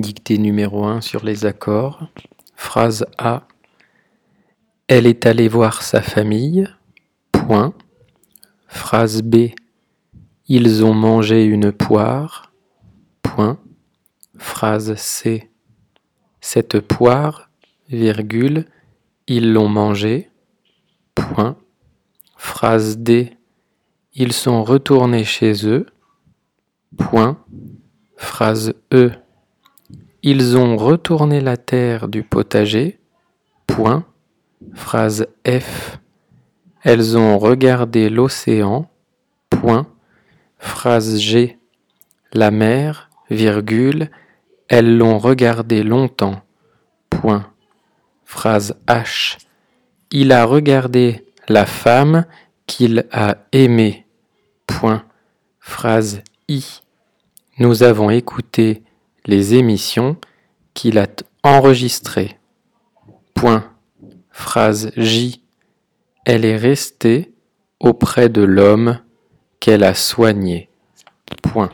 Dictée numéro 1 sur les accords. Phrase A. Elle est allée voir sa famille. Point. Phrase B. Ils ont mangé une poire. Point. Phrase C. Cette poire, virgule, ils l'ont mangée. Point. Phrase D. Ils sont retournés chez eux. Point. Phrase E. Ils ont retourné la terre du potager. Point. Phrase F. Elles ont regardé l'océan. Point. Phrase G. La mer, virgule, elles l'ont regardé longtemps. Point. Phrase H. Il a regardé la femme qu'il a aimée. Point. Phrase I. Nous avons écouté les émissions qu'il a enregistrées. Point. Phrase J. Elle est restée auprès de l'homme qu'elle a soigné. Point.